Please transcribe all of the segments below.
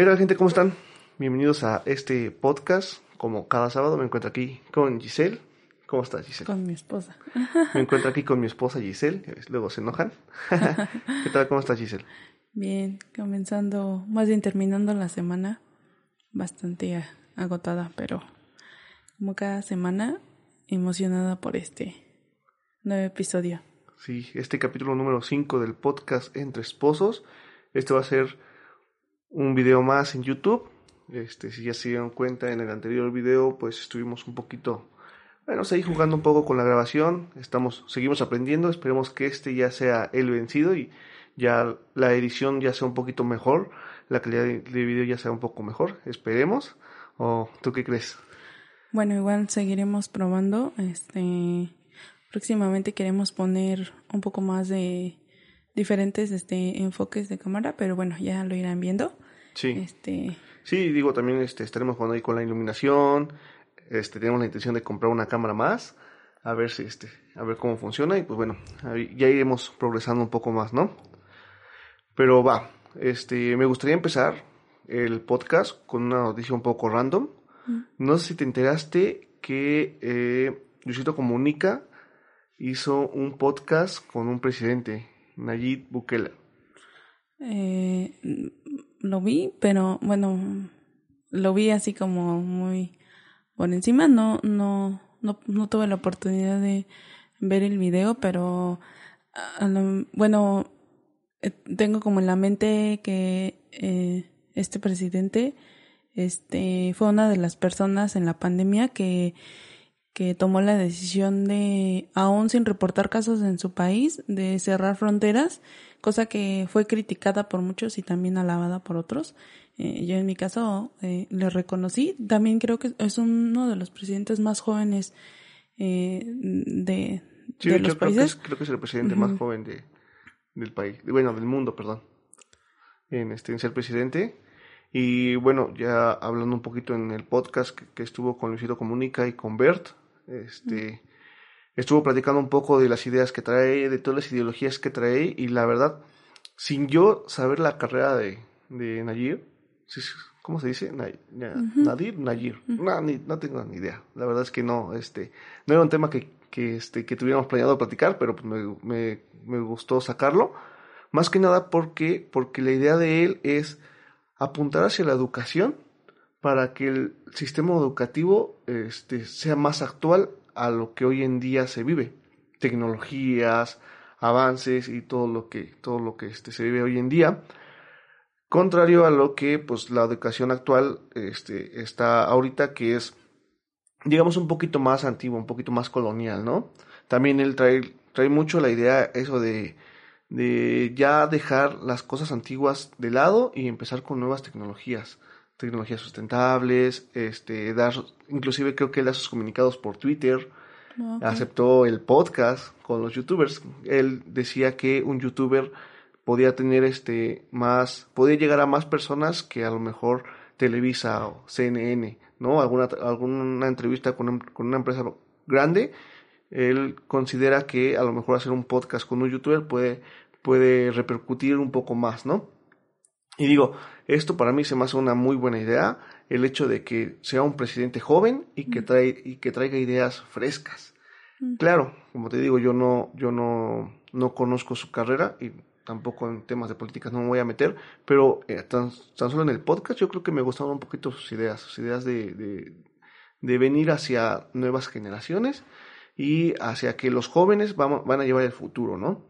¿Qué tal gente? ¿Cómo están? Bienvenidos a este podcast. Como cada sábado me encuentro aquí con Giselle. ¿Cómo estás Giselle? Con mi esposa. Me encuentro aquí con mi esposa Giselle. Luego se enojan. ¿Qué tal? ¿Cómo estás Giselle? Bien, comenzando, más bien terminando la semana. Bastante agotada, pero como cada semana emocionada por este nuevo episodio. Sí, este capítulo número 5 del podcast Entre Esposos. Este va a ser un video más en YouTube. Este, si ya se dieron cuenta en el anterior video, pues estuvimos un poquito, bueno, seguí jugando un poco con la grabación. Estamos, seguimos aprendiendo. Esperemos que este ya sea el vencido y ya la edición ya sea un poquito mejor. La calidad de, video ya sea un poco mejor. Esperemos. ¿O tú qué crees? Bueno, igual seguiremos probando. Este, próximamente queremos poner un poco más de diferentes este, enfoques de cámara, pero bueno, ya lo irán viendo. Sí. Este... Sí, digo, también este, estaremos jugando ahí con la iluminación. Este, tenemos la intención de comprar una cámara más. A ver si este, a ver cómo funciona. Y pues bueno, ya iremos progresando un poco más, ¿no? Pero va, este, me gustaría empezar el podcast con una noticia un poco random. Mm. No sé si te enteraste que eh, Luisito Comunica hizo un podcast con un presidente Nayib Bukele? Eh, lo vi, pero bueno, lo vi así como muy por encima. No, no, no, no tuve la oportunidad de ver el video, pero bueno, eh, tengo como en la mente que eh, este presidente este fue una de las personas en la pandemia que que tomó la decisión de, aún sin reportar casos en su país, de cerrar fronteras, cosa que fue criticada por muchos y también alabada por otros. Eh, yo en mi caso eh, le reconocí. También creo que es uno de los presidentes más jóvenes eh, de, de los países. Creo que, es, el presidente más joven de, del país, bueno, del mundo, perdón, en, este, en ser presidente. Y bueno, ya hablando un poquito en el podcast que, que estuvo con Luisito Comunica y con Bert, este, estuvo platicando un poco de las ideas que trae, de todas las ideologías que trae, y la verdad, sin yo saber la carrera de, de Nayir, ¿cómo se dice? Nadir, Nayir, no, no tengo ni idea. La verdad es que no, este, no era un tema que, que, este, que tuviéramos planeado platicar, pero me, me, me gustó sacarlo. Más que nada porque, porque la idea de él es apuntar hacia la educación para que el sistema educativo este, sea más actual a lo que hoy en día se vive. Tecnologías, avances y todo lo que, todo lo que este, se vive hoy en día. Contrario a lo que pues, la educación actual este, está ahorita, que es, digamos, un poquito más antigua, un poquito más colonial, ¿no? También él trae, trae mucho la idea, eso de, de ya dejar las cosas antiguas de lado y empezar con nuevas tecnologías tecnologías sustentables, este, dar, inclusive creo que él da sus comunicados por Twitter, aceptó el podcast con los youtubers. Él decía que un youtuber podía tener este más, podía llegar a más personas que a lo mejor Televisa o CNN, ¿no? Alguna, alguna entrevista con, con una empresa grande, él considera que a lo mejor hacer un podcast con un youtuber puede, puede repercutir un poco más, ¿no? Y digo, esto para mí se me hace una muy buena idea, el hecho de que sea un presidente joven y que, trae, y que traiga ideas frescas. Claro, como te digo, yo no, yo no, no conozco su carrera y tampoco en temas de políticas no me voy a meter, pero eh, tan, solo en el podcast yo creo que me gustaron un poquito sus ideas, sus ideas de, de, de venir hacia nuevas generaciones y hacia que los jóvenes van, van a llevar el futuro, ¿no?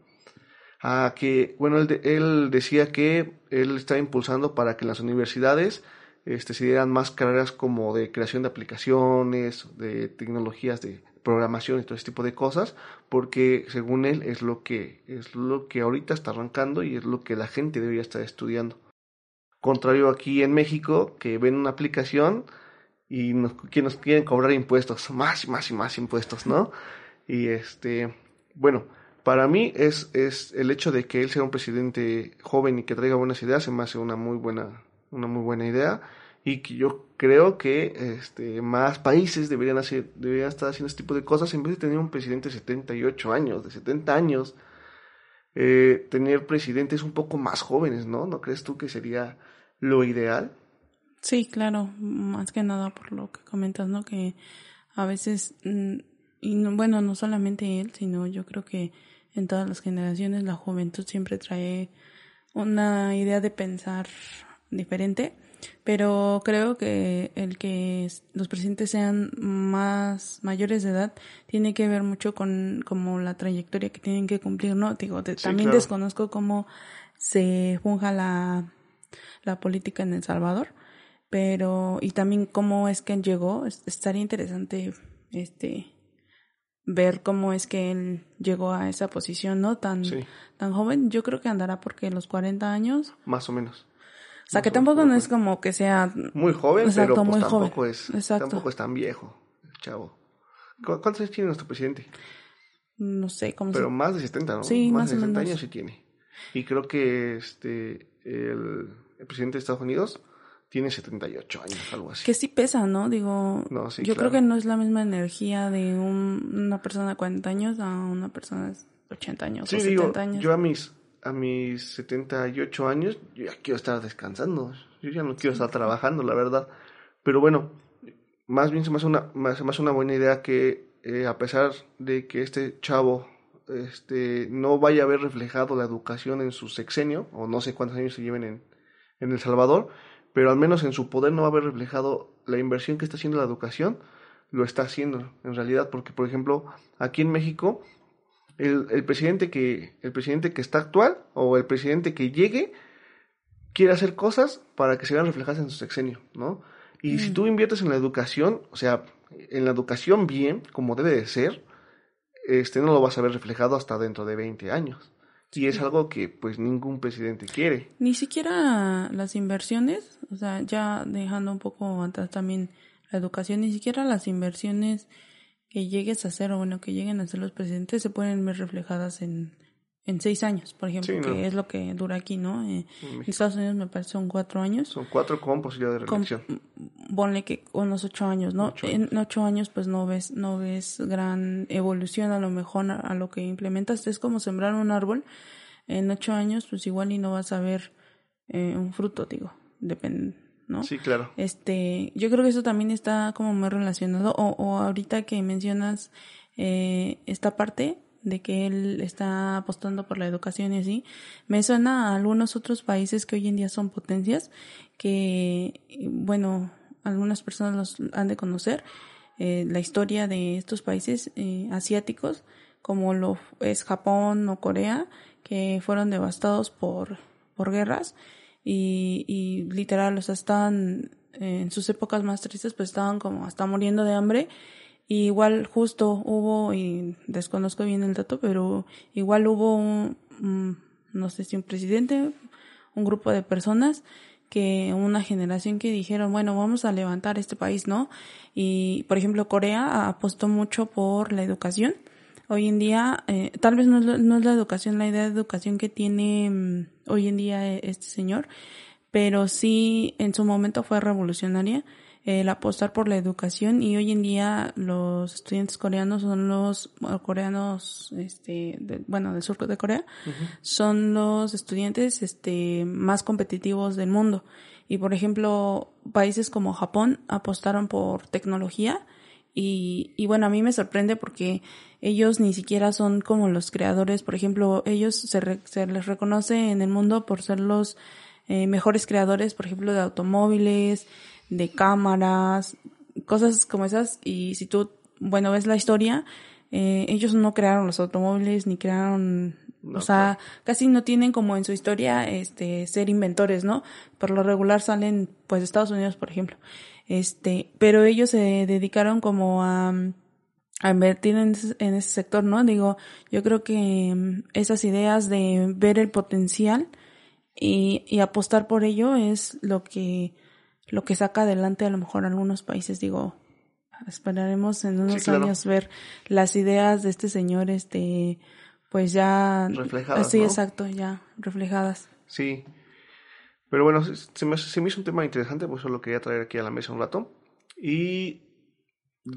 A que, bueno, él, él decía que él está impulsando para que las universidades este, se dieran más carreras como de creación de aplicaciones, de tecnologías de programación y todo ese tipo de cosas, porque según él es lo que, es lo que ahorita está arrancando y es lo que la gente debería estar estudiando. Contrario aquí en México, que ven una aplicación y nos, que nos quieren cobrar impuestos, más y más y más impuestos, ¿no? Y este, bueno, para mí es, es el hecho de que él sea un presidente joven y que traiga buenas ideas, se me hace una muy buena, una muy buena idea y que yo creo que este, más países deberían, hacer, deberían estar haciendo este tipo de cosas en vez de tener un presidente de 78 años, de 70 años, eh, tener presidentes un poco más jóvenes, ¿no? ¿No crees tú que sería lo ideal? Sí, claro, más que nada por lo que comentas, ¿no? Que a veces, mm, y bueno, no solamente él, sino yo creo que en todas las generaciones la juventud siempre trae una idea de pensar diferente, pero creo que el que los presidentes sean más mayores de edad tiene que ver mucho con como la trayectoria que tienen que cumplir, ¿no? Digo, también desconozco cómo se funja la, la política en El Salvador, pero y también cómo es que llegó estaría interesante este ver cómo es que él llegó a esa posición no tan tan joven. Yo creo que andará porque los 40 años. Más o menos. O sea que tampoco no es como que sea muy joven pero pues tampoco es tampoco es tan viejo chavo. Cuántos años tiene nuestro presidente no sé cómo pero más de 70 no sí más, de 60 años sí tiene. Y creo que este el, el presidente de Estados Unidos tiene 78 años, algo así. Que sí pesa, ¿no? Digo, yo creo que no es la misma energía de una persona de 40 años a una persona de 80 años sí, o 70 años. Yo a mis, a mis 78 años, yo ya quiero estar descansando. Yo ya no quiero estar trabajando, la verdad. Pero bueno, más bien se me hace una, se me hace una buena idea que eh, a pesar de que este chavo este, no vaya a ver reflejado la educación en su sexenio, o no sé cuántos años se lleven en, en El Salvador, pero al menos en su poder no va a haber reflejado la inversión que está haciendo la educación, lo está haciendo en realidad, porque por ejemplo, aquí en México, el, el, presidente que, el presidente que está actual o el presidente que llegue quiere hacer cosas para que se vean reflejadas en su sexenio, ¿no? Y si mm. tú inviertes en la educación, o sea, en la educación bien, como debe de ser, este no lo vas a ver reflejado hasta dentro de 20 años. Y es algo que pues ningún presidente quiere. Ni siquiera las inversiones, o sea, ya dejando un poco atrás también la educación, ni siquiera las inversiones que llegues a hacer o bueno, que lleguen a hacer los presidentes se pueden ver reflejadas en, en seis años, por ejemplo, que es lo que dura aquí, ¿no? Eh, en Estados Unidos me parece son cuatro años. Son cuatro con posibilidad de reelección. ponle que unos ocho años, ¿no? En ocho años pues no ves, no ves gran evolución a lo mejor a, lo que implementas. Es como sembrar un árbol. En ocho años pues igual y no vas a ver eh, un fruto, digo. Depende, ¿no? Sí, claro. Este, yo creo que eso también está como muy relacionado. O, o ahorita que mencionas eh, esta parte, de que él está apostando por la educación y así, me suena a algunos otros países que hoy en día son potencias, que, bueno, algunas personas los han de conocer, eh, la historia de estos países eh, asiáticos, como lo es Japón o Corea, que fueron devastados por, por guerras y, literal, o sea, estaban en sus épocas más tristes, pues estaban como hasta muriendo de hambre igual justo hubo, y desconozco bien el dato, pero igual hubo un, no sé si un presidente, un grupo de personas que una generación que dijeron, bueno, vamos a levantar este país, ¿no? Y, por ejemplo, Corea apostó mucho por la educación. Hoy en día, eh, tal vez no es, no es, la educación, la idea de educación que tiene mm, hoy en día este señor, pero sí en su momento fue revolucionaria el apostar por la educación y hoy en día los estudiantes coreanos son los coreanos este bueno del sur de Corea son los estudiantes este más competitivos del mundo. Y por ejemplo países como Japón apostaron por tecnología y, y bueno a mí me sorprende porque ellos ni siquiera son como los creadores. Por ejemplo ellos se, se les reconoce en el mundo por ser los eh, mejores creadores por ejemplo de automóviles de cámaras, cosas como esas. Y si tú, bueno, ves la historia, eh, ellos no crearon los automóviles ni crearon, o sea, casi no tienen como en su historia, este, ser inventores, ¿no? Por lo regular salen, pues, de Estados Unidos, por ejemplo. Este, pero ellos se dedicaron como a, a invertir en ese, en ese sector, ¿no? Digo, yo creo que mm, esas ideas de ver el potencial y, y apostar por ello es lo que lo que saca adelante a lo mejor algunos países, digo, esperaremos en unos años ver las ideas de este señor, este, pues ya... Reflejadas. Sí, exacto, ya reflejadas. Sí. Pero bueno, se me, se me hizo un tema interesante, pues solo quería traer aquí a la mesa un rato. Y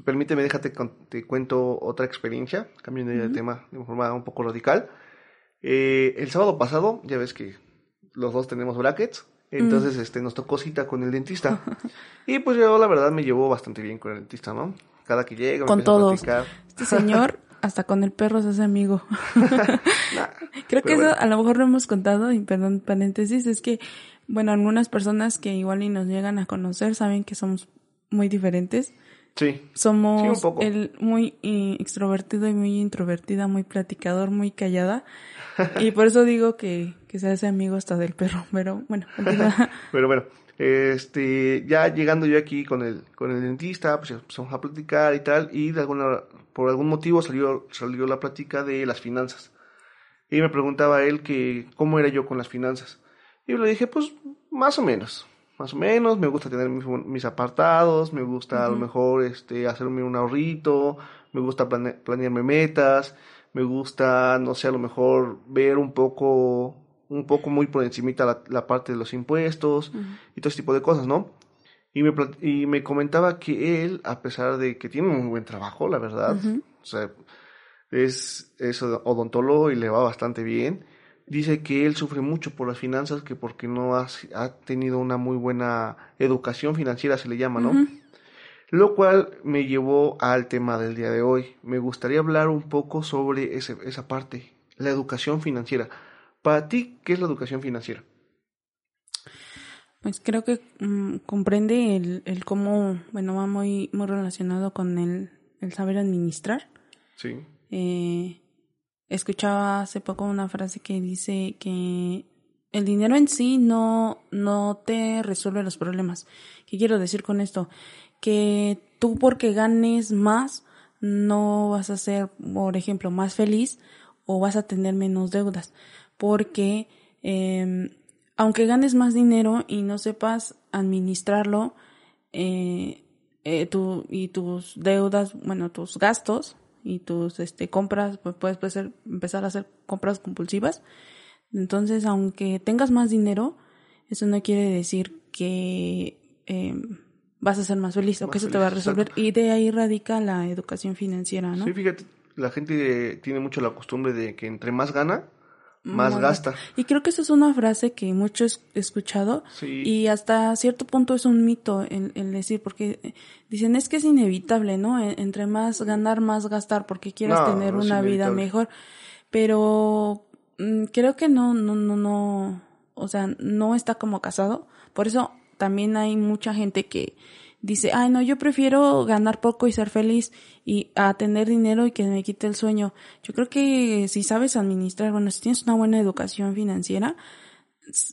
permíteme, déjate, te cuento otra experiencia, cambiando de tema de forma un poco radical. Eh, el sábado pasado, ya ves que los dos tenemos brackets, Entonces, este, nos tocó cita con el dentista. y pues yo, la verdad, me llevó bastante bien con el dentista, ¿no? Cada que llega, con todos. Este señor, hasta con el perro se hace amigo. Creo que eso a lo mejor lo hemos contado, y perdón, paréntesis, es que, bueno, algunas personas que igual y nos llegan a conocer saben que somos muy diferentes. Sí. Somos el muy extrovertido y muy introvertida, muy platicador, muy callada. y por eso digo que, que se hace amigo hasta del perro, pero bueno. pero bueno, este, ya llegando yo aquí con el, con el dentista, pues empezamos a platicar y tal, y de alguna, por algún motivo salió, salió la plática de las finanzas. Y me preguntaba él que cómo era yo con las finanzas. Y yo le dije, pues, más o menos más o menos, me gusta tener mis, apartados, me gusta a lo mejor este, hacerme un ahorrito, me gusta planearme metas, me gusta, no sé, a lo mejor ver un poco, un poco muy por encimita la, la parte de los impuestos y todo ese tipo de cosas, ¿no? Y me, y me comentaba que él, a pesar de que tiene un buen trabajo, la verdad, o sea, es, es odontólogo y le va bastante bien, dice que él sufre mucho por las finanzas, que porque no ha, tenido una muy buena educación financiera, se le llama, ¿no? Lo cual me llevó al tema del día de hoy. Me gustaría hablar un poco sobre ese, esa parte, la educación financiera. Para ti, ¿qué es la educación financiera? Pues creo que mm, comprende el, el cómo, bueno, va muy, muy relacionado con el, el saber administrar. Sí. Eh, escuchaba hace poco una frase que dice que el dinero en sí no, no te resuelve los problemas. ¿Qué quiero decir con esto? Que tú porque ganes más no vas a ser, por ejemplo, más feliz o vas a tener menos deudas. Porque eh, aunque ganes más dinero y no sepas administrarlo, eh, eh, tu, y tus deudas, bueno, tus gastos, y tus este, compras, pues puedes, empezar a hacer compras compulsivas. Entonces, aunque tengas más dinero, eso no quiere decir que em, vas a ser más feliz o que eso te va a resolver. Y de ahí radica la educación financiera, ¿no? Sí, fíjate, la gente tiene mucho la costumbre de que entre más gana, más gasta. Y creo que esa es una frase que muchos he escuchado y hasta cierto punto es un mito el, decir, porque dicen es que es inevitable, ¿no? E, entre más ganar, más gastar, porque quieres tener una vida mejor. Pero mm, creo que no, no, no, no, o sea, no está como casado. Por eso también hay mucha gente que dice, ay no, yo prefiero ganar poco y ser feliz y a tener dinero y que me quite el sueño. Yo creo que si sabes administrar, bueno, si tienes una buena educación financiera,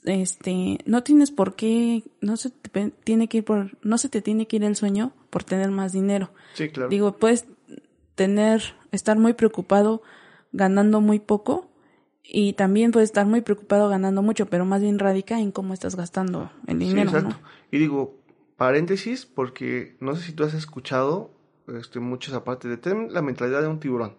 este, no tienes por qué, no se te tiene que ir por, no se te tiene que ir el sueño por tener más dinero. Sí, claro. Digo, puedes tener, estar muy preocupado ganando muy poco y también puedes estar muy preocupado ganando mucho, pero más bien radica en cómo estás gastando el dinero. Sí, exacto. Y digo, paréntesis, porque no sé si tú has escuchado este, mucho esa parte de tener la mentalidad de un tiburón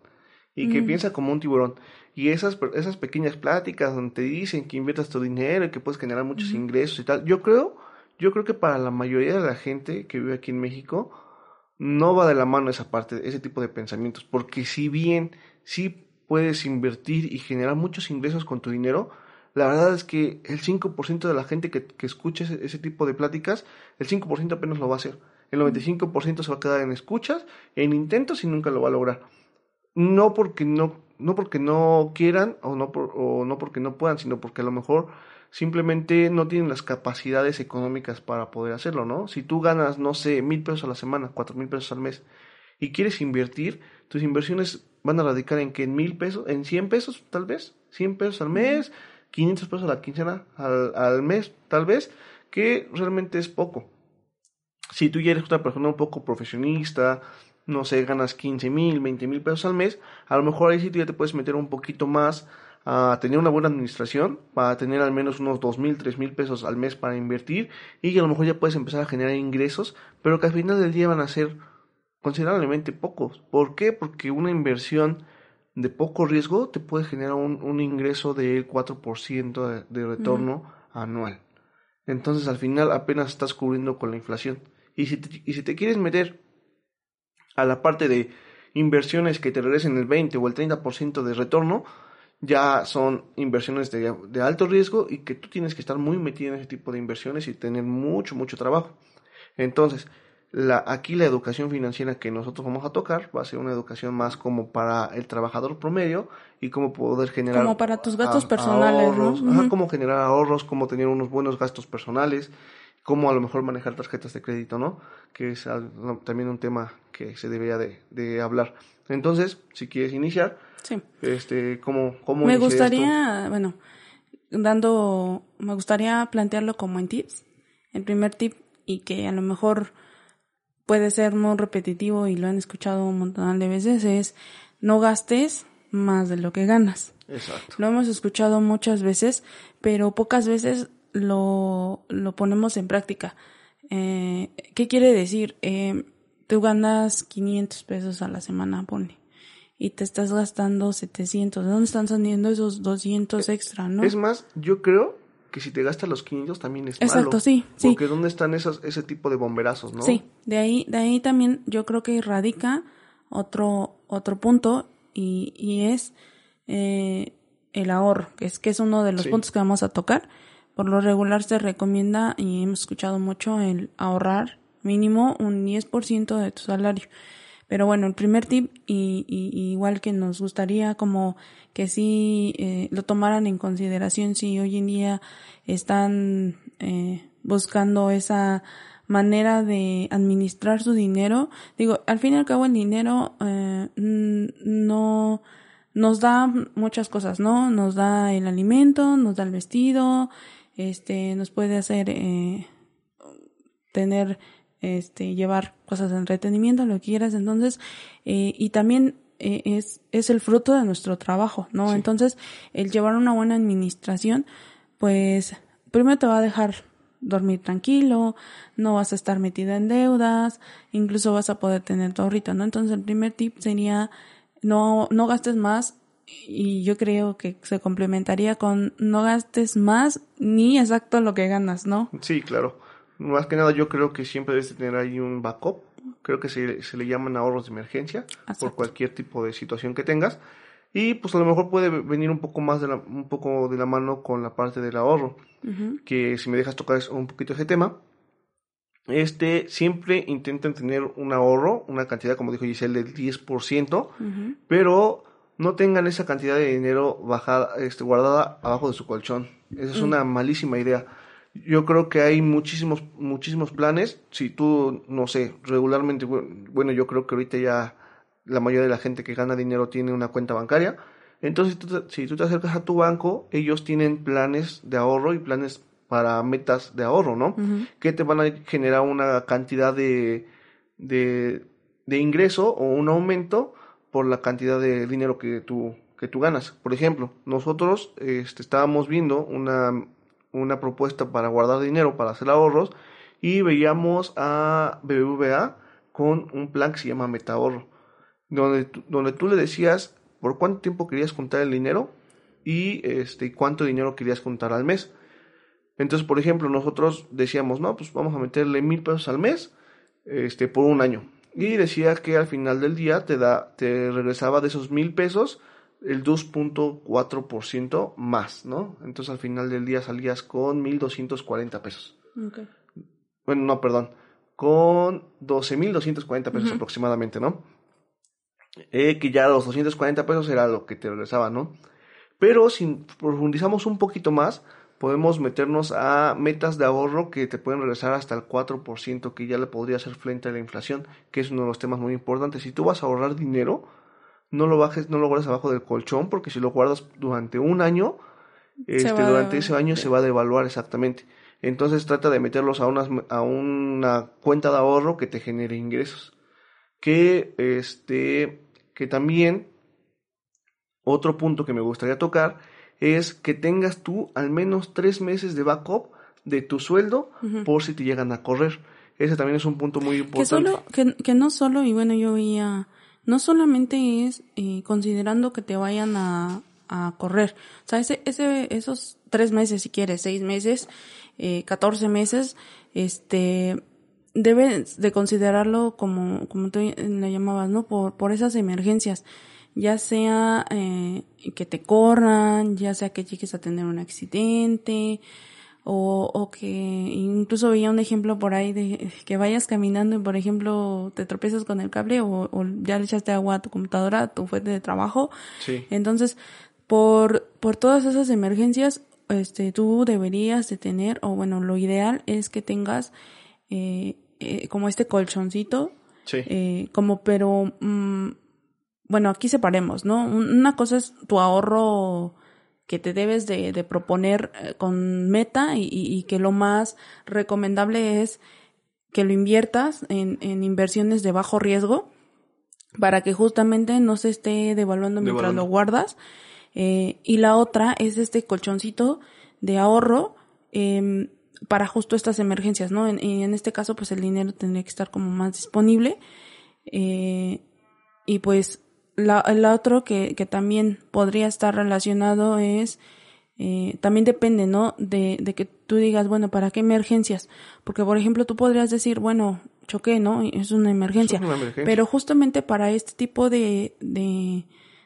y que mm. piensa como un tiburón. Y esas, esas pequeñas pláticas donde te dicen que inviertas tu dinero y que puedes generar muchos ingresos y tal, yo creo, yo creo que para la mayoría de la gente que vive aquí en México, no va de la mano esa parte, ese tipo de pensamientos, porque si bien sí puedes invertir y generar muchos ingresos con tu dinero, la verdad es que el 5% de la gente que, que escucha ese, tipo de pláticas, el 5% apenas lo va a hacer. El 95% se va a quedar en escuchas, en intentos y nunca lo va a lograr. No porque no, no porque no quieran o no, o no porque no puedan, sino porque a lo mejor simplemente no tienen las capacidades económicas para poder hacerlo, ¿no? Si tú ganas, no sé, mil pesos a la semana, cuatro mil pesos al mes, y quieres invertir, tus inversiones van a radicar en que en mil pesos, en cien pesos tal vez, cien pesos al mes, 500 pesos a la quincena al, al mes, tal vez, que realmente es poco. Si tú ya eres una persona un poco profesionista, no sé, ganas 15 mil, 20 mil pesos al mes, a lo mejor ahí sí tú ya te puedes meter un poquito más a tener una buena administración, para tener al menos unos 2 mil, 3 mil pesos al mes para invertir y a lo mejor ya puedes empezar a generar ingresos, pero que al final del día van a ser considerablemente pocos. ¿Por qué? Porque una inversión de poco riesgo te puede generar un, un ingreso del 4% de, de retorno anual. Entonces al final apenas estás cubriendo con la inflación. Y si te, y si te quieres meter a la parte de inversiones que te regresen el 20 o el 30% de retorno, ya son inversiones de, de, alto riesgo y que tú tienes que estar muy metido en ese tipo de inversiones y tener mucho, mucho trabajo. Entonces, la, aquí la educación financiera que nosotros vamos a tocar va a ser una educación más como para el trabajador promedio y cómo poder generar... Como para tus gastos personales, ahorros, cómo generar ahorros, cómo tener unos buenos gastos personales, cómo a lo mejor manejar tarjetas de crédito, ¿no? Que es también un tema que se debería de, de hablar. Entonces, si quieres iniciar, sí. este, ¿cómo, cómo Me gustaría, bueno, dando, me gustaría plantearlo como en tips. El primer tip y que a lo mejor puede ser muy repetitivo y lo han escuchado un montón de veces, es no gastes más de lo que ganas. Exacto. Lo hemos escuchado muchas veces, pero pocas veces lo, lo ponemos en práctica. Eh, ¿Qué quiere decir? Eh, tú ganas 500 pesos a la semana, pone, y te estás gastando 700. ¿De dónde están saliendo esos 200 extra, no? Es más, yo creo que si te gastas los 500 también es Exacto, malo. sí, sí. Porque ¿dónde están esos, ese tipo de bomberazos, no? Sí, de ahí, de ahí también yo creo que radica otro, otro punto y, y es eh, el ahorro, que es, que es uno de los Sí. puntos que vamos a tocar. Por lo regular se recomienda y hemos escuchado mucho el ahorrar mínimo un 10% de tu salario. Pero bueno, el primer tip, y, igual que nos gustaría como que sí eh, lo tomaran en consideración si hoy en día están eh, buscando esa manera de administrar su dinero. Digo, al fin y al cabo el dinero eh, no nos da muchas cosas, ¿no? Nos da el alimento, nos da el vestido, este, nos puede hacer eh, tener, este, llevar cosas de entretenimiento, lo que quieras. Entonces, eh, y también eh, es, es el fruto de nuestro trabajo, ¿no? Sí. Entonces, el llevar una buena administración, pues, primero te va a dejar dormir tranquilo, no vas a estar metida en deudas, incluso vas a poder tener tu ahorrito, ¿no? Entonces, el primer tip sería no, no gastes más y yo creo que se complementaría con no gastes más ni exacto lo que ganas, ¿no? Sí, claro. Más que nada yo creo que siempre debes de tener ahí un backup. Creo que se, se le llaman ahorros de emergencia por Exacto. cualquier tipo de situación que tengas. Y pues a lo mejor puede venir un poco más de la, un poco de la mano con la parte del ahorro. Ujú. que si me dejas tocar un poquito ese tema, este, siempre intenten tener un ahorro, una cantidad, como dijo Giselle, del 10%, Ujú. pero no tengan esa cantidad de dinero bajada, este, guardada abajo de su colchón. Esa es una malísima idea. Yo creo que hay muchísimos, muchísimos planes. Si tú, no sé, regularmente, bu- bueno, yo creo que ahorita ya la mayoría de la gente que gana dinero tiene una cuenta bancaria. Entonces, si tú te, si tú te acercas a tu banco, ellos tienen planes de ahorro y planes para metas de ahorro, ¿no? Que te van a generar una cantidad de, de, de ingreso o un aumento por la cantidad de dinero que tú, que tú ganas. Por ejemplo, nosotros este, estábamos viendo una, una propuesta para guardar dinero, para hacer ahorros, y veíamos a BBVA con un plan que se llama Metahorro, donde, donde tú le decías por cuánto tiempo querías juntar el dinero y este, cuánto dinero querías juntar al mes. Entonces, por ejemplo, nosotros decíamos, no, pues vamos a meterle mil pesos al mes, este, por un año. Y decía que al final del día te da, te regresaba de esos mil pesos el 2.4% más, ¿no? Entonces al final del día salías con 1.240 pesos. Bueno, no, perdón, con 12.240 pesos aproximadamente, ¿no? Eh, que ya los 240 pesos era lo que te regresaba, ¿no? Pero si profundizamos un poquito más, podemos meternos a metas de ahorro que te pueden regresar hasta el 4%, que ya le podría hacer frente a la inflación, que es uno de los temas muy importantes. Si tú vas a ahorrar dinero, no lo bajes, no lo guardes abajo del colchón, porque si lo guardas durante un año, este, a durante ese año se va a devaluar exactamente. Entonces trata de meterlos a, unas, a una cuenta de ahorro que te genere ingresos. Que, este, que también, otro punto que me gustaría tocar es que tengas tú al menos tres meses de backup de tu sueldo por si te llegan a correr. Ese también es un punto muy Que importante. solo, que, que no solo, y bueno, yo veía, no solamente es eh, considerando que te vayan a, a correr. O sea, ese, ese, esos tres meses, si quieres, seis meses, eh, 14 meses, este, debes de considerarlo como, como tú le llamabas, ¿no? Por, por esas emergencias. ya sea eh, que te corran, ya sea que llegues a tener un accidente, o, o que incluso veía un ejemplo por ahí de que vayas caminando y por ejemplo te tropiezas con el cable o, o ya le echaste agua a tu computadora, a tu fuente de trabajo. Sí. Entonces, por, por todas esas emergencias, este, tú deberías de tener, o bueno, lo ideal es que tengas eh, eh, como este colchoncito, Sí. eh, como pero, mm, bueno, aquí separemos, ¿no? Un- Una cosa es tu ahorro que te debes de, de proponer eh, con meta y, y- que lo más recomendable es que lo inviertas en, en inversiones de bajo riesgo para que justamente no se esté devaluando mientras lo guardas. Eh, y la otra es este colchoncito de ahorro em, para justo estas emergencias, ¿no? En, y en este caso, pues el dinero tendría que estar como más disponible. Eh, y pues la, el otro que, que también podría estar relacionado es, eh, también depende, ¿no? De, de que tú digas, bueno, ¿para qué emergencias? Porque, por ejemplo, tú podrías decir, bueno, choqué, ¿no? Es una emergencia. Es una emergencia. Pero justamente para este tipo de, de,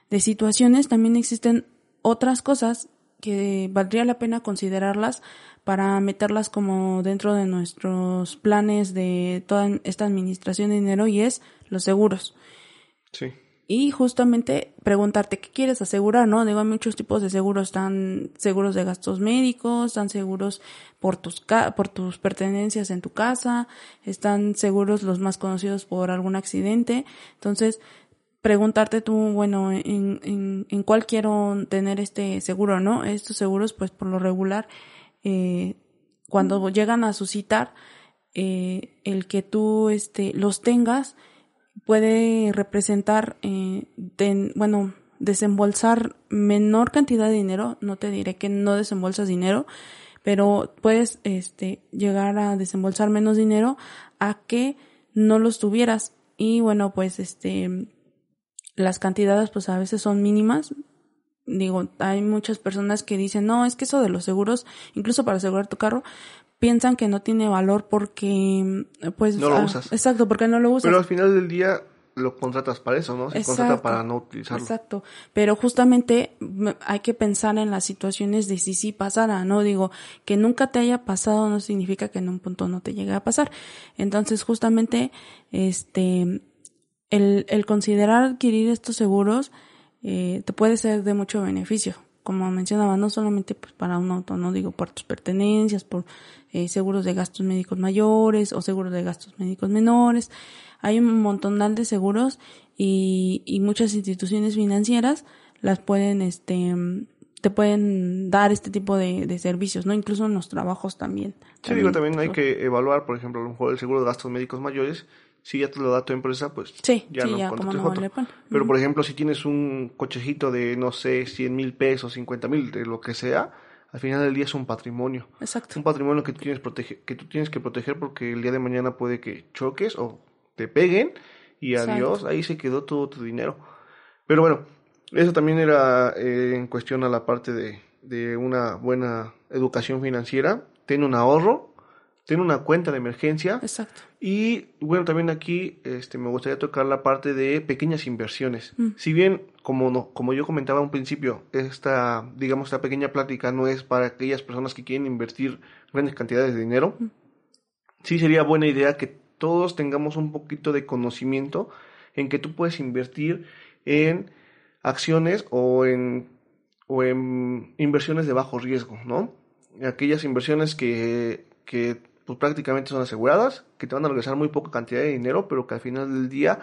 de situaciones también existen otras cosas que valdría la pena considerarlas para meterlas como dentro de nuestros planes de toda esta administración de dinero y es los seguros. Sí. Y justamente preguntarte qué quieres asegurar, ¿no? Digo, hay muchos tipos de seguros, están seguros de gastos médicos, están seguros por tus por tus pertenencias en tu casa, están seguros los más conocidos por algún accidente. Entonces, preguntarte tú, bueno, en, en, en cuál quiero tener este seguro, ¿no? Estos seguros, pues por lo regular, eh, cuando llegan a suscitar, eh, el que tú este, los tengas puede representar, eh, bueno, desembolsar menor cantidad de dinero, no te diré que no desembolsas dinero, pero puedes este, llegar a desembolsar menos dinero a que no los tuvieras. Y bueno, pues este, las cantidades pues a veces son mínimas. Digo, hay muchas personas que dicen, no, es que eso de los seguros, incluso para asegurar tu carro, piensan que no tiene valor porque, pues... No lo ah, usas. Exacto, porque no lo usas. Pero al final del día lo contratas para eso, ¿no? Se contrata Exacto. para no utilizarlo. Exacto. Pero justamente hay que pensar en las situaciones de si sí pasara, ¿no? Digo, que nunca te haya pasado no significa que en un punto no te llegue a pasar. Entonces, justamente, este, el, el considerar adquirir estos seguros, eh, te puede ser de mucho beneficio. Como mencionaba, no solamente pues, para un auto, no digo por tus pertenencias, por eh, seguros de gastos médicos mayores o seguros de gastos médicos menores. Hay un montón de seguros y, y muchas instituciones financieras las pueden, este, te pueden dar este tipo de, de servicios, ¿no? Incluso en los trabajos también. Sí, digo, también hay que evaluar, por ejemplo, a lo mejor el seguro de gastos médicos mayores. Si ya te lo da tu empresa, pues Sí, ya sí, no ya, como no vale. Pero, por ejemplo, si tienes un cochecito de, no sé, 100 mil pesos, 50 mil, de lo que sea, al final del día es un patrimonio. Exacto. Un patrimonio que tú tienes, protege, que tú tienes que proteger porque el día de mañana puede que choques o te peguen y Exacto. adiós, ahí se quedó todo tu dinero. Pero bueno, eso también era eh, en cuestión a la parte de, de una buena educación financiera. Ten un ahorro, ten una cuenta de emergencia Exacto. y bueno, también aquí este, me gustaría tocar la parte de pequeñas inversiones. Mm. Si bien, como, no, como yo comentaba un principio, esta, digamos, esta pequeña plática no es para aquellas personas que quieren invertir grandes cantidades de dinero, Mm. sí sería buena idea que todos tengamos un poquito de conocimiento en que tú puedes invertir en acciones o en, o en inversiones de bajo riesgo, ¿no? Aquellas inversiones que, que pues prácticamente son aseguradas, que te van a regresar muy poca cantidad de dinero, pero que al final del día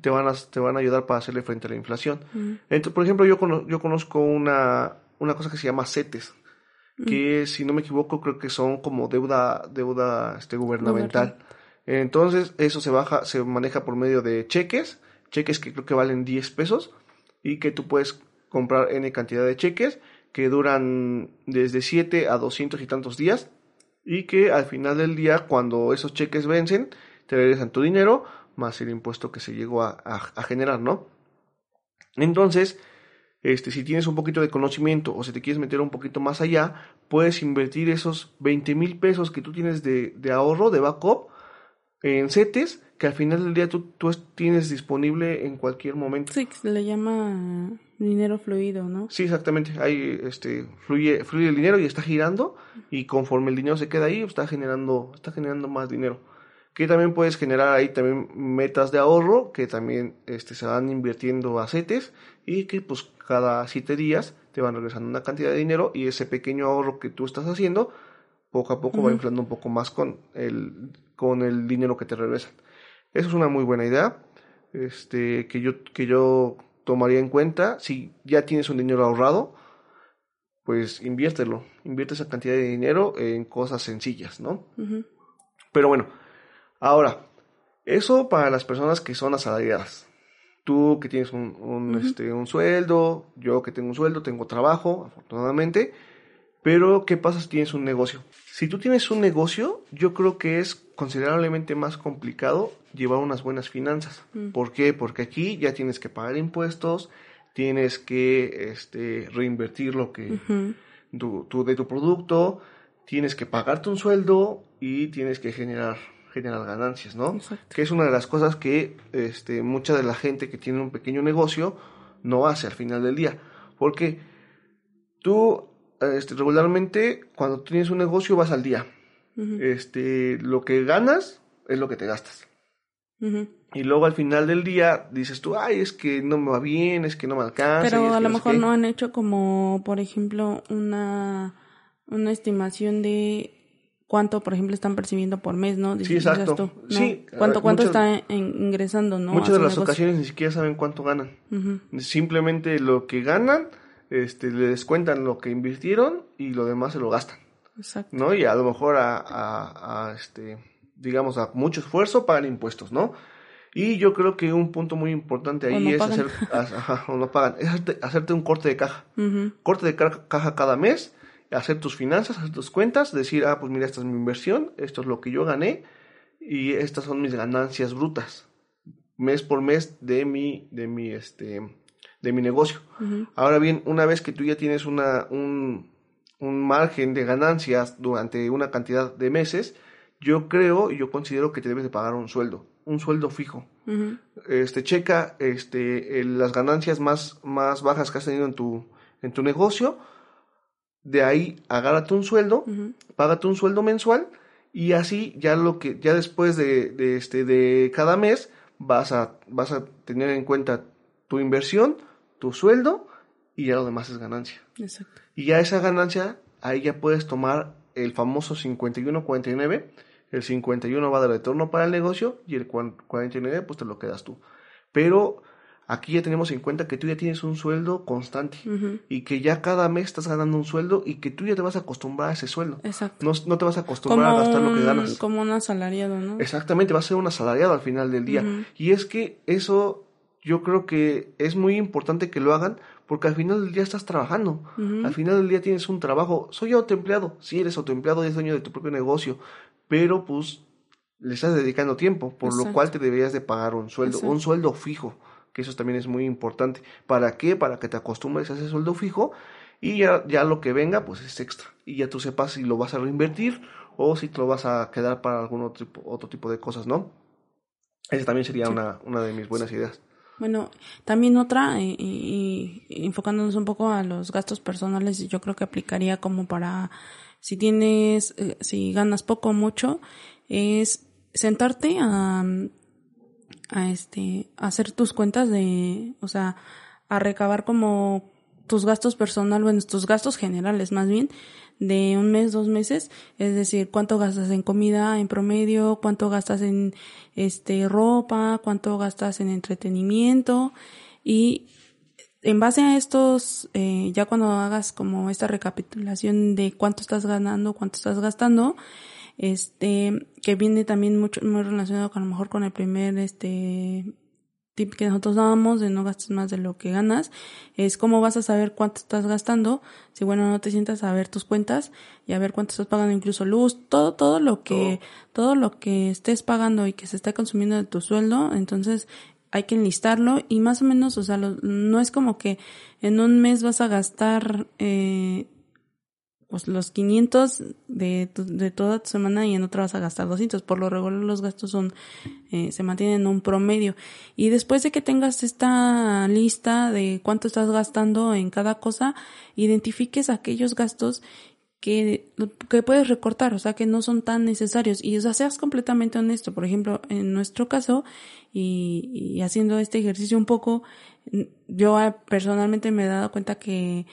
te van a, te van a ayudar para hacerle frente a la inflación. Entonces, por ejemplo, yo, cono- yo conozco una, una cosa que se llama CETES, que si no me equivoco creo que son como deuda, deuda este, gubernamental. Entonces, eso se baja, se maneja por medio de cheques, cheques que creo que valen 10 pesos y que tú puedes comprar N cantidad de cheques que duran desde 7 a 200 y tantos días y que al final del día, cuando esos cheques vencen, te regresan tu dinero más el impuesto que se llegó a, a- generar, ¿no? Entonces, este, si tienes un poquito de conocimiento o si te quieres meter un poquito más allá, puedes invertir esos 20 mil pesos que tú tienes de, de ahorro, de backup, en CETES, que al final del día tú, tú tienes disponible en cualquier momento. Sí, se le llama dinero fluido, ¿no? Sí, exactamente. Ahí este, fluye, fluye el dinero y está girando y conforme el dinero se queda ahí, está generando, está generando más dinero. Que también puedes generar ahí también metas de ahorro que también este, se van invirtiendo a CETES y que pues cada siete días te van regresando una cantidad de dinero y ese pequeño ahorro que tú estás haciendo poco a poco va inflando un poco más con el, con el dinero que te regresan. Eso es una muy buena idea este, que, yo, que yo tomaría en cuenta. Si ya tienes un dinero ahorrado, pues inviértelo. Invierte esa cantidad de dinero en cosas sencillas, ¿no? Pero bueno, ahora, eso para las personas que son asalariadas. Tú que tienes un, este, un sueldo, yo que tengo un sueldo, tengo trabajo, afortunadamente. Pero, ¿qué pasa si tienes un negocio? Si tú tienes un negocio, yo creo que es considerablemente más complicado llevar unas buenas finanzas. Mm. ¿Por qué? Porque aquí ya tienes que pagar impuestos, tienes que este, reinvertir lo que tu, de tu producto, tienes que pagarte un sueldo y tienes que generar generar ganancias, ¿no? Que es una de las cosas que este, mucha de la gente que tiene un pequeño negocio no hace al final del día. Porque tú este, regularmente cuando tienes un negocio vas al día. Este, lo que ganas es lo que te gastas. Y luego al final del día dices tú, ay, es que no me va bien, es que no me alcanza. Pero a lo mejor no han hecho como, por ejemplo, una, una estimación de cuánto, por ejemplo, están percibiendo por mes, ¿no? sí, exacto. Sí, ¿Cuánto, cuánto está ingresando, no? Muchas de las ocasiones ni siquiera saben cuánto ganan. Simplemente lo que ganan este, le descuentan lo que invirtieron y lo demás se lo gastan. Exacto. ¿No? Y a lo mejor a, a, este, digamos, a mucho esfuerzo pagan impuestos, ¿no? Y yo creo que un punto muy importante ahí es hacer, no pagan, es hacerte, un corte de caja. Corte de caja cada mes, hacer tus finanzas, hacer tus cuentas, decir, ah, pues mira, esta es mi inversión, esto es lo que yo gané y estas son mis ganancias brutas, mes por mes de mi, de mi, este, de mi negocio. Ahora bien, una vez que tú ya tienes una, un, un, margen de ganancias durante una cantidad de meses, yo creo y yo considero que te debes de pagar un sueldo, un sueldo fijo. Este checa este las ganancias más, más bajas que has tenido en tu, en tu negocio, de ahí agárrate un sueldo, págate un sueldo mensual y así ya lo que ya después de, de este de cada mes vas a vas a tener en cuenta tu inversión tu sueldo y ya lo demás es ganancia. Exacto. Y ya esa ganancia, ahí ya puedes tomar el famoso 51-49. El 51 va de retorno para el negocio y el 49 pues te lo quedas tú. Pero aquí ya tenemos en cuenta que tú ya tienes un sueldo constante y que ya cada mes estás ganando un sueldo y que tú ya te vas a acostumbrar a ese sueldo. Exacto. No, no te vas a acostumbrar a gastar lo que ganas. Como un asalariado, ¿no? Exactamente, va a ser un asalariado al final del día. Y es que eso yo creo que es muy importante que lo hagan porque al final del día estás trabajando. Al final del día tienes un trabajo. Soy autoempleado. Sí, eres autoempleado eres dueño de tu propio negocio. Pero pues le estás dedicando tiempo, por lo cual te deberías de pagar un sueldo, un sueldo fijo, que eso también es muy importante. ¿Para qué? Para que te acostumbres a ese sueldo fijo y ya, ya lo que venga pues es extra. Y ya tú sepas si lo vas a reinvertir o si te lo vas a quedar para algún otro tipo, otro tipo de cosas, ¿no? Esa también sería una, una de mis buenas ideas. Bueno, también otra, y, enfocándonos un poco a los gastos personales, yo creo que aplicaría como para si tienes, eh, si ganas poco o mucho, es sentarte a, a este, a hacer tus cuentas de, o sea, a recabar como tus gastos personales, bueno, tus gastos generales más bien, de un mes, dos meses, es decir, cuánto gastas en comida en promedio, cuánto gastas en este ropa, cuánto gastas en entretenimiento y en base a estos, eh, ya cuando hagas como esta recapitulación de cuánto estás ganando, cuánto estás gastando, este, que viene también mucho, muy relacionado con a lo mejor con el primer, este, tip que nosotros dábamos de no gastes más de lo que ganas es cómo vas a saber cuánto estás gastando si bueno no te sientas a ver tus cuentas y a ver cuánto estás pagando incluso luz todo todo lo que todo. lo que estés pagando y que se esté consumiendo de tu sueldo entonces hay que enlistarlo y más o menos o sea no es como que en un mes vas a gastar eh, pues los 500 de, de toda tu semana y en otra vas a gastar 200. Por lo regular los gastos son, eh, se mantienen en un promedio. Y después de que tengas esta lista de cuánto estás gastando en cada cosa, identifiques aquellos gastos que, que puedes recortar, o sea, que no son tan necesarios. Y, o sea, seas completamente honesto. Por ejemplo, en nuestro caso, y, y haciendo este ejercicio un poco, yo personalmente me he dado cuenta que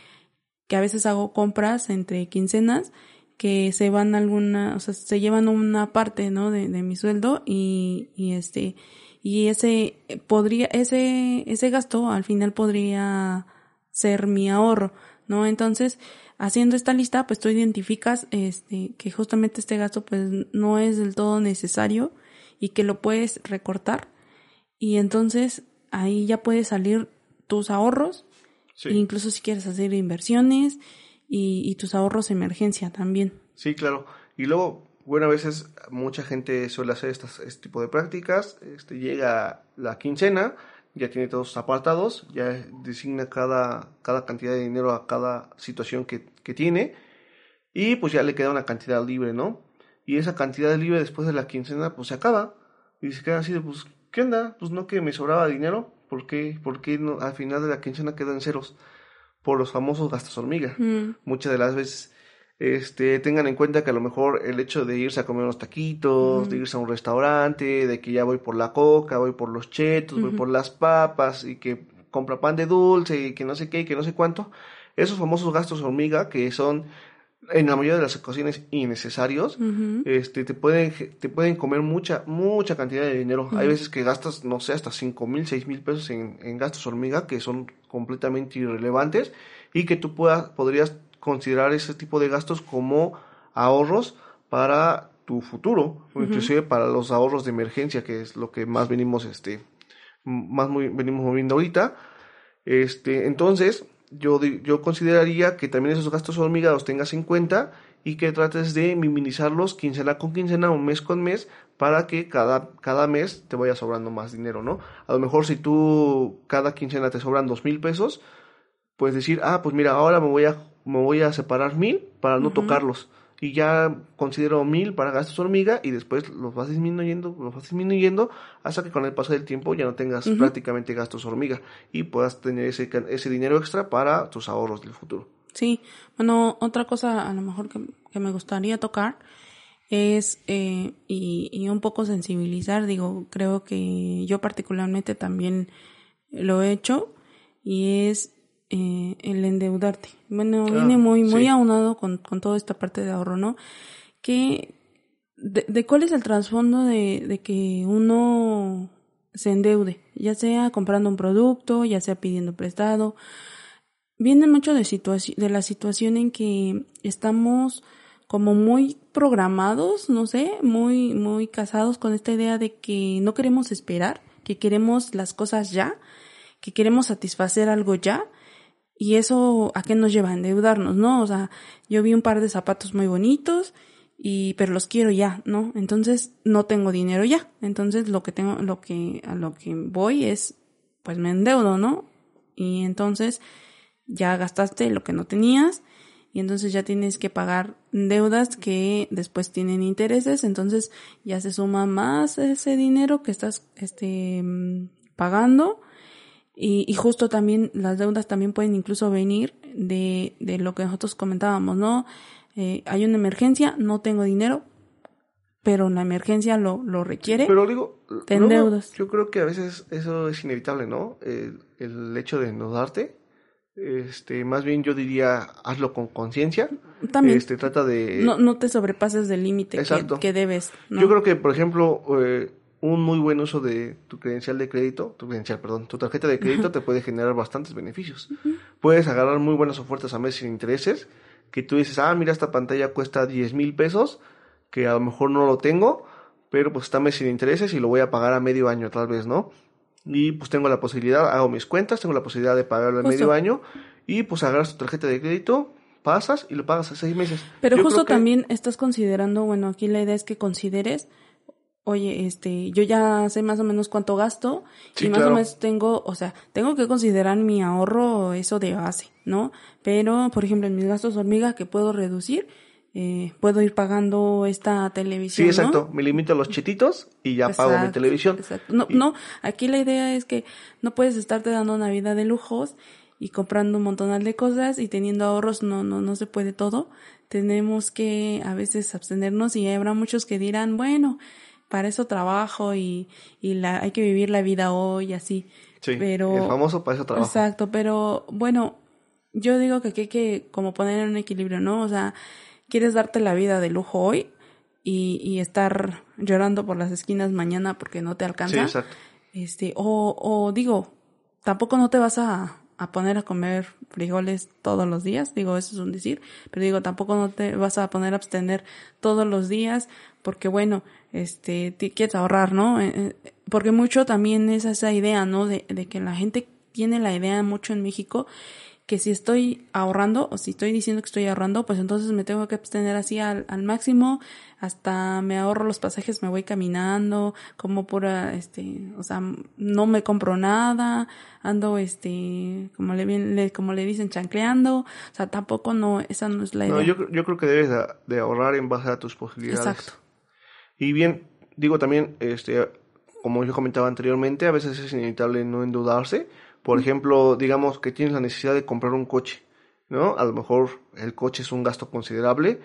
que a veces hago compras entre quincenas que se van alguna, o sea, se llevan una parte, ¿no? De, de mi sueldo y, y este, y ese podría, ese, ese gasto al final podría ser mi ahorro, ¿no? Entonces, haciendo esta lista, pues tú identificas, este, que justamente este gasto, pues no es del todo necesario y que lo puedes recortar y entonces ahí ya puedes salir tus ahorros Incluso si quieres hacer inversiones y, tus ahorros de emergencia también. Sí, claro. Y luego, bueno, a veces mucha gente suele hacer estas, este tipo de prácticas. Este, llega la quincena, ya tiene todos sus apartados, ya designa cada, cada cantidad de dinero a cada situación que, que tiene y pues ya le queda una cantidad libre, ¿no? Y esa cantidad libre después de la quincena pues se acaba y se queda así de pues, ¿qué onda? Pues no que me sobraba dinero. ¿Por qué? Porque no, al final de la quincena quedan ceros por los famosos gastos hormiga. Mm. Muchas de las veces este, tengan en cuenta que a lo mejor el hecho de irse a comer unos taquitos, de mm. irse a un restaurante, de que ya voy por la coca, voy por los chetos, voy por las papas y que compra pan de dulce y que no sé qué y que no sé cuánto, esos famosos gastos hormiga que son en la mayoría de las ocasiones innecesarios, este, te pueden, te pueden comer mucha, mucha cantidad de dinero. Hay veces que gastas, no sé, hasta cinco mil, seis mil pesos en, en, gastos hormiga que son completamente irrelevantes y que tú puedas, podrías considerar ese tipo de gastos como ahorros para tu futuro, inclusive para los ahorros de emergencia, que es lo que más venimos, este, más muy, venimos moviendo ahorita. Este, entonces, yo, yo consideraría que también esos gastos hormiga los tengas en cuenta y que trates de minimizarlos quincena con quincena o mes con mes para que cada, cada mes te vaya sobrando más dinero, ¿no? A lo mejor si tú cada quincena te sobran dos mil pesos, puedes decir, ah, pues mira, ahora me voy a, me voy a separar mil para no tocarlos y ya considero mil para gastos hormiga y después los vas disminuyendo, los vas disminuyendo hasta que con el paso del tiempo ya no tengas prácticamente gastos hormiga y puedas tener ese, ese dinero extra para tus ahorros del futuro. Sí, bueno, otra cosa a lo mejor que, que me gustaría tocar es eh, y, y un poco sensibilizar, digo, creo que yo particularmente también lo he hecho y es eh, el endeudarte. Bueno, viene muy, muy aunado con, con toda esta parte de ahorro, ¿no? Que, de, cuál es el trasfondo de, de que uno se endeude, ya sea comprando un producto, ya sea pidiendo prestado. Viene mucho de, de la situación en que estamos como muy programados, no sé, muy, muy casados con esta idea de que no queremos esperar, que queremos las cosas ya, que queremos satisfacer algo ya y eso, ¿a qué nos lleva? A endeudarnos, ¿no? O sea, yo vi un par de zapatos muy bonitos, y, pero los quiero ya, ¿no? Entonces, no tengo dinero ya. Entonces, lo que tengo, lo que, a lo que voy es, pues me endeudo, ¿no? Y entonces, ya gastaste lo que no tenías, y entonces ya tienes que pagar deudas que después tienen intereses, entonces ya se suma más ese dinero que estás, este, mm, pagando, y, y, justo también las deudas también pueden incluso venir de, de lo que nosotros comentábamos, ¿no? Eh, hay una emergencia, no tengo dinero, pero la emergencia lo, lo requiere. Pero digo. Yo creo que a veces eso es inevitable, ¿no? El, el hecho de no darte. Este, más bien yo diría, hazlo con conciencia. También. Este, trata de... No, no te sobrepases del límite que, que, debes. Yo creo que, por ejemplo, eh, un muy buen uso de tu credencial de crédito, tu credencial, perdón, tu tarjeta de crédito te puede generar bastantes beneficios. Puedes agarrar muy buenas ofertas a meses sin intereses, que tú dices, ah, mira, esta pantalla cuesta 10 mil pesos, que a lo mejor no lo tengo, pero pues está mes sin intereses y lo voy a pagar a medio año tal vez, ¿no? Y pues tengo la posibilidad, hago mis cuentas, tengo la posibilidad de pagarlo a medio año y pues agarras tu tarjeta de crédito, pasas y lo pagas a seis meses. Pero justo también estás considerando, bueno, aquí la idea es que consideres oye, este, yo ya sé más o menos cuánto gasto y más o menos tengo, o sea, tengo que considerar mi ahorro eso de base, ¿no? Pero, por ejemplo, en mis gastos hormiga que puedo reducir, eh, puedo ir pagando esta televisión. Sí, exacto. Me limito a los chetitos y ya pago mi televisión. Exacto. No, no, aquí la idea es que no puedes estarte dando una vida de lujos y comprando un montón de cosas y teniendo ahorros, no, no, no se puede todo. Tenemos que a veces abstenernos y habrá muchos que dirán, bueno, para eso trabajo y, y la, hay que vivir la vida hoy así. Sí, pero, el famoso para eso trabajo. Exacto, pero bueno, yo digo que hay que como poner un equilibrio, ¿no? O sea, quieres darte la vida de lujo hoy y, y estar llorando por las esquinas mañana porque no te alcanza. Sí, exacto. Este, o, o digo, tampoco no te vas a, a poner a comer frijoles todos los días, digo, eso es un decir, pero digo, tampoco no te vas a poner a abstener todos los días, porque bueno, este, te quieres ahorrar, ¿no? Eh, eh, porque mucho también es esa idea, ¿no? De, de que la gente tiene la idea mucho en México que si estoy ahorrando o si estoy diciendo que estoy ahorrando, pues entonces me tengo que abstener así al, al máximo, hasta me ahorro los pasajes, me voy caminando, como pura, este, o sea, no me compro nada, ando, este, como le, como le dicen, chancleando, o sea, tampoco no, esa no es la idea. No, yo, yo creo que debes de, ahorrar en base a tus posibilidades. Exacto. Y bien, digo también, este, como yo comentaba anteriormente, a veces es inevitable no endeudarse, por ejemplo, digamos que tienes la necesidad de comprar un coche, ¿no? A lo mejor el coche es un gasto considerable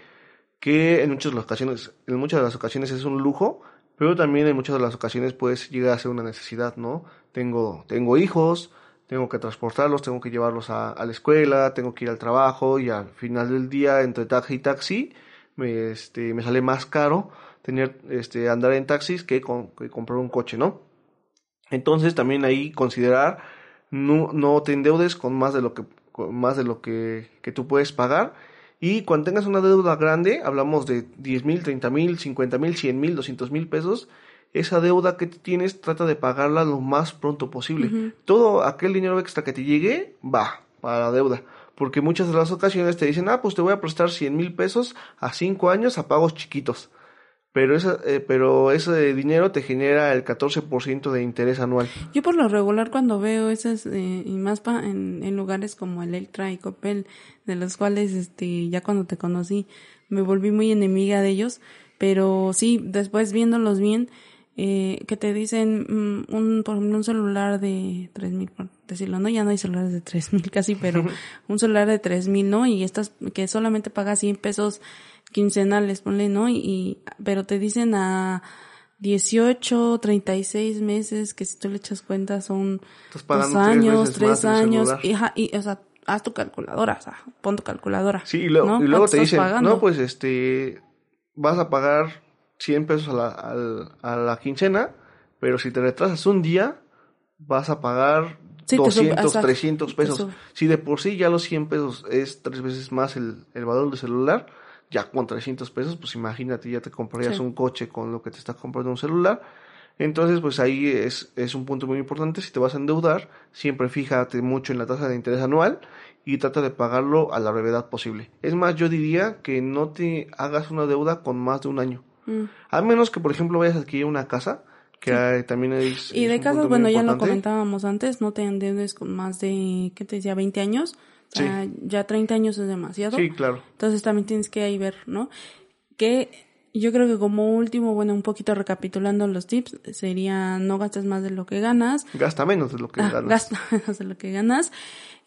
que en muchas de las ocasiones, en muchas de las ocasiones es un lujo, pero también en muchas de las ocasiones puedes llegar a ser una necesidad, ¿no? Tengo, tengo hijos, tengo que transportarlos, tengo que llevarlos a, la escuela, tengo que ir al trabajo y al final del día entre taxi y taxi me, este, me sale más caro tener, este, andar en taxis que, que comprar un coche, ¿no? Entonces también ahí considerar no, no te endeudes con más de lo que, más de lo que, que tú puedes pagar. Y cuando tengas una deuda grande, hablamos de 10 mil, 30 mil, 50 mil, 100 mil, 200 mil pesos, esa deuda que tienes trata de pagarla lo más pronto posible. Todo aquel dinero extra que te llegue va para la deuda. Porque muchas de las ocasiones te dicen, ah, pues te voy a prestar 100 mil pesos a 5 años a pagos chiquitos pero, esa, eh, pero ese dinero te genera el 14% de interés anual. Yo por lo regular cuando veo esas, eh, y más pa en, en, lugares como Electra y Copel, de los cuales este ya cuando te conocí me volví muy enemiga de ellos, pero sí, después viéndolos bien, eh, que te dicen mm, un, por ejemplo, un celular de tres mil, por decirlo, no, ya no hay celulares de tres mil casi, pero un celular de tres mil, ¿no? Y estas que solamente pagas 100 pesos quincenales, ponle, ¿no? Y, pero te dicen a 18, 36 meses, que si tú le echas cuenta son dos años, tres, años, y, y, o sea, haz tu calculadora, o sea, pon tu calculadora. Sí, y, luego, y luego te dicen, no, pues este, vas a pagar 100 pesos a la, a, la quincena, pero si te retrasas un día, vas a pagar 200, 300 pesos. Si de por sí ya los 100 pesos es tres veces más el, el valor del celular, ya con 300 pesos, pues imagínate, ya te comprarías un coche con lo que te está comprando un celular. Entonces, pues ahí es, es un punto muy importante. Si te vas a endeudar, siempre fíjate mucho en la tasa de interés anual y trata de pagarlo a la brevedad posible. Es más, yo diría que no te hagas una deuda con más de un año. Mm. A menos que, por ejemplo, vayas a adquirir una casa, que también es... Y de casas, bueno, ya lo comentábamos antes, no te endeudes con más de, ¿qué te decía? 20 años ya 30 años es demasiado. Sí, claro. Entonces también tienes que ahí ver, ¿no? Que yo creo que como último, bueno, un poquito recapitulando los tips, sería no gastes más de lo que ganas. Gasta menos de lo que ah, ganas. Gasta menos de lo que ganas.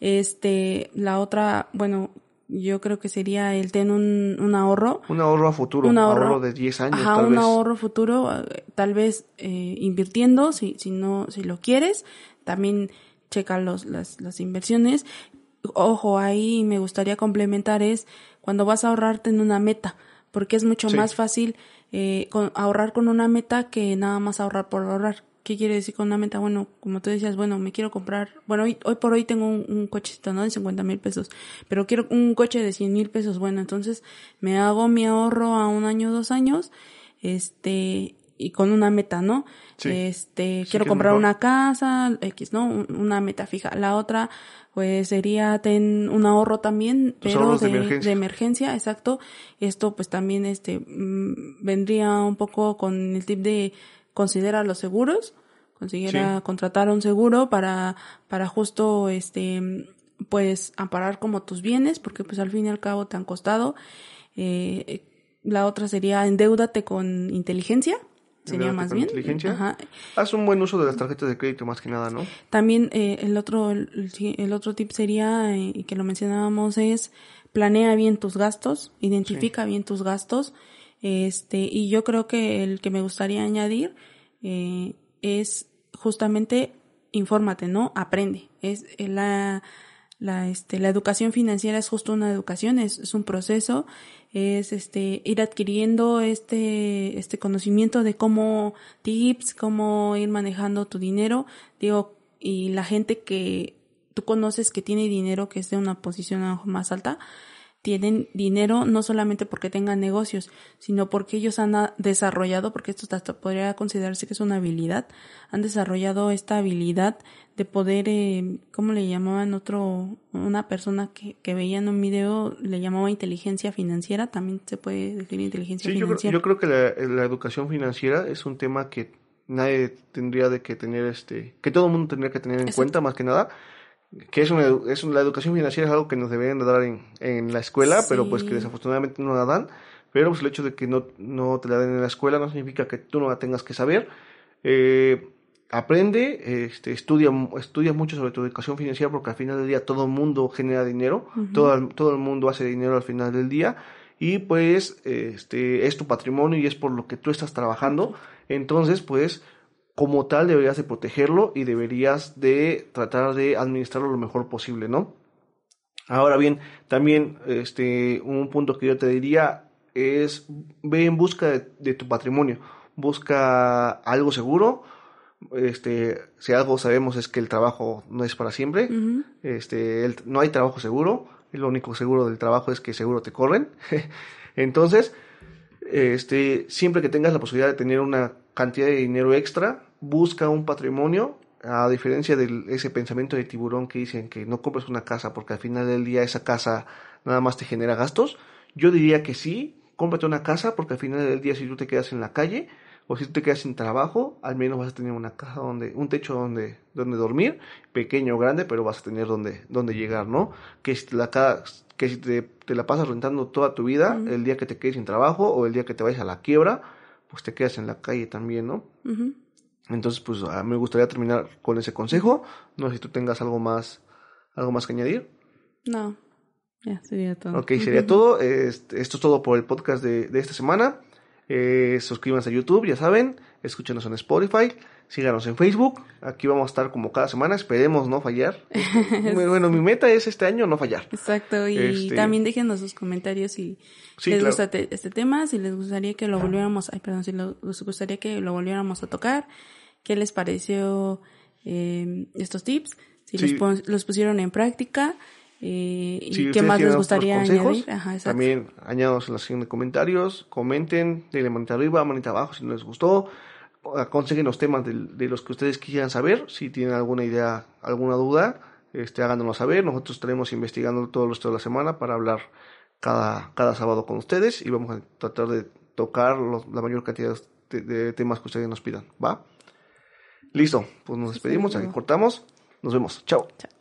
Este, la otra, bueno, yo creo que sería el tener un, un ahorro. Un ahorro a futuro, un ahorro, de 10 años. Ajá, un ahorro futuro, eh, tal vez eh, invirtiendo, si, si no, si lo quieres. También checa los, las, las inversiones ojo, ahí me gustaría complementar es cuando vas a ahorrarte en una meta, porque es mucho más fácil eh, ahorrar con una meta que nada más ahorrar por ahorrar. ¿Qué quiere decir con una meta? Bueno, como tú decías, bueno, me quiero comprar, bueno, hoy, hoy por hoy tengo un, un cochecito, ¿no? De 50 mil pesos, pero quiero un coche de 100 mil pesos. Bueno, entonces me hago mi ahorro a un año, dos años, este, y con una meta, ¿no? Este, quiero comprar una casa, X, ¿no? Una meta fija. La otra, pues sería ten un ahorro también, pero de, emergencia. exacto. Esto pues también este mm, vendría un poco con el tip de considerar los seguros, considera contratar un seguro para para justo este pues amparar como tus bienes, porque pues al fin y al cabo te han costado. Eh, la otra sería endeudate con inteligencia, sería más bien. Inteligencia. Haz un buen uso de las tarjetas de crédito más que nada, ¿no? También eh, el otro el, otro tip sería eh, y que lo mencionábamos es planea bien tus gastos, identifica bien tus gastos, este y yo creo que el que me gustaría añadir eh, es justamente infórmate, ¿no? Aprende. Es la la, este, la educación financiera es justo una educación, es, es, un proceso, es este, ir adquiriendo este, este conocimiento de cómo tips, cómo ir manejando tu dinero, digo, y la gente que tú conoces que tiene dinero, que es de una posición más alta, tienen dinero no solamente porque tengan negocios, sino porque ellos han desarrollado, porque esto hasta podría considerarse que es una habilidad, han desarrollado esta habilidad de poder, eh, ¿cómo le llamaban otro? Una persona que, que veía en un video le llamaba inteligencia financiera, también se puede decir inteligencia financiera. Yo creo, que la, educación financiera es un tema que nadie tendría de que tener, este, que todo el mundo tendría que tener en cuenta más que nada que es, una, es la educación financiera es algo que nos deberían de dar en, en la escuela, pero pues que desafortunadamente no la dan. Pero pues el hecho de que no, no te la den en la escuela no significa que tú no la tengas que saber. Eh, aprende, este, estudia, estudia mucho sobre tu educación financiera porque al final del día todo el mundo genera dinero, todo, todo el mundo hace dinero al final del día y pues este, es tu patrimonio y es por lo que tú estás trabajando. Entonces pues como tal deberías de protegerlo y deberías de tratar de administrarlo lo mejor posible, ¿no? Ahora bien, también este un punto que yo te diría es ve en busca de, tu patrimonio, busca algo seguro, este, si algo sabemos es que el trabajo no es para siempre, este, no hay trabajo seguro, lo único seguro del trabajo es que seguro te corren, entonces, este, siempre que tengas la posibilidad de tener una cantidad de dinero extra, busca un patrimonio, a diferencia de ese pensamiento de tiburón que dicen que no compres una casa porque al final del día esa casa nada más te genera gastos, yo diría que sí, cómprate una casa porque al final del día si tú te quedas en la calle o si tú te quedas sin trabajo, al menos vas a tener una casa donde, un techo donde, donde dormir, pequeño o grande, pero vas a tener donde, donde llegar, ¿no? Que si, la, que si te, la pasas rentando toda tu vida, el día que te quedes sin trabajo o el día que te vayas a la quiebra, pues te quedas en la calle también, ¿no? Entonces, pues a mí me gustaría terminar con ese consejo. No sé si tú tengas algo más, algo más que añadir. No, ya sería todo. Ok, sería todo. Este, esto es todo por el podcast de, de esta semana. Eh, suscríbanse a YouTube, ya saben. Escúchenos en Spotify. Síganos en Facebook. Aquí vamos a estar como cada semana. Esperemos no fallar. bueno, mi meta es este año no fallar. Exacto. Y este, también déjenos sus comentarios si les gusta este tema, si les gustaría que lo volviéramos, ay, perdón, si les gustaría que lo volviéramos a tocar. ¿Qué les pareció eh, estos tips? Si los, pusieron en práctica. Eh, y qué más les gustaría añadir. también añados en la sección de comentarios, comenten, denle manita arriba, manita abajo si no les gustó, aconsejen los temas de, los que ustedes quisieran saber, si tienen alguna idea, alguna duda, este, háganoslo saber, nosotros estaremos investigando todo el resto de la semana para hablar cada, cada sábado con ustedes y vamos a tratar de tocar la mayor cantidad de, temas que ustedes nos pidan, ¿va? Listo, pues nos despedimos, aquí cortamos, nos vemos, chao. chao.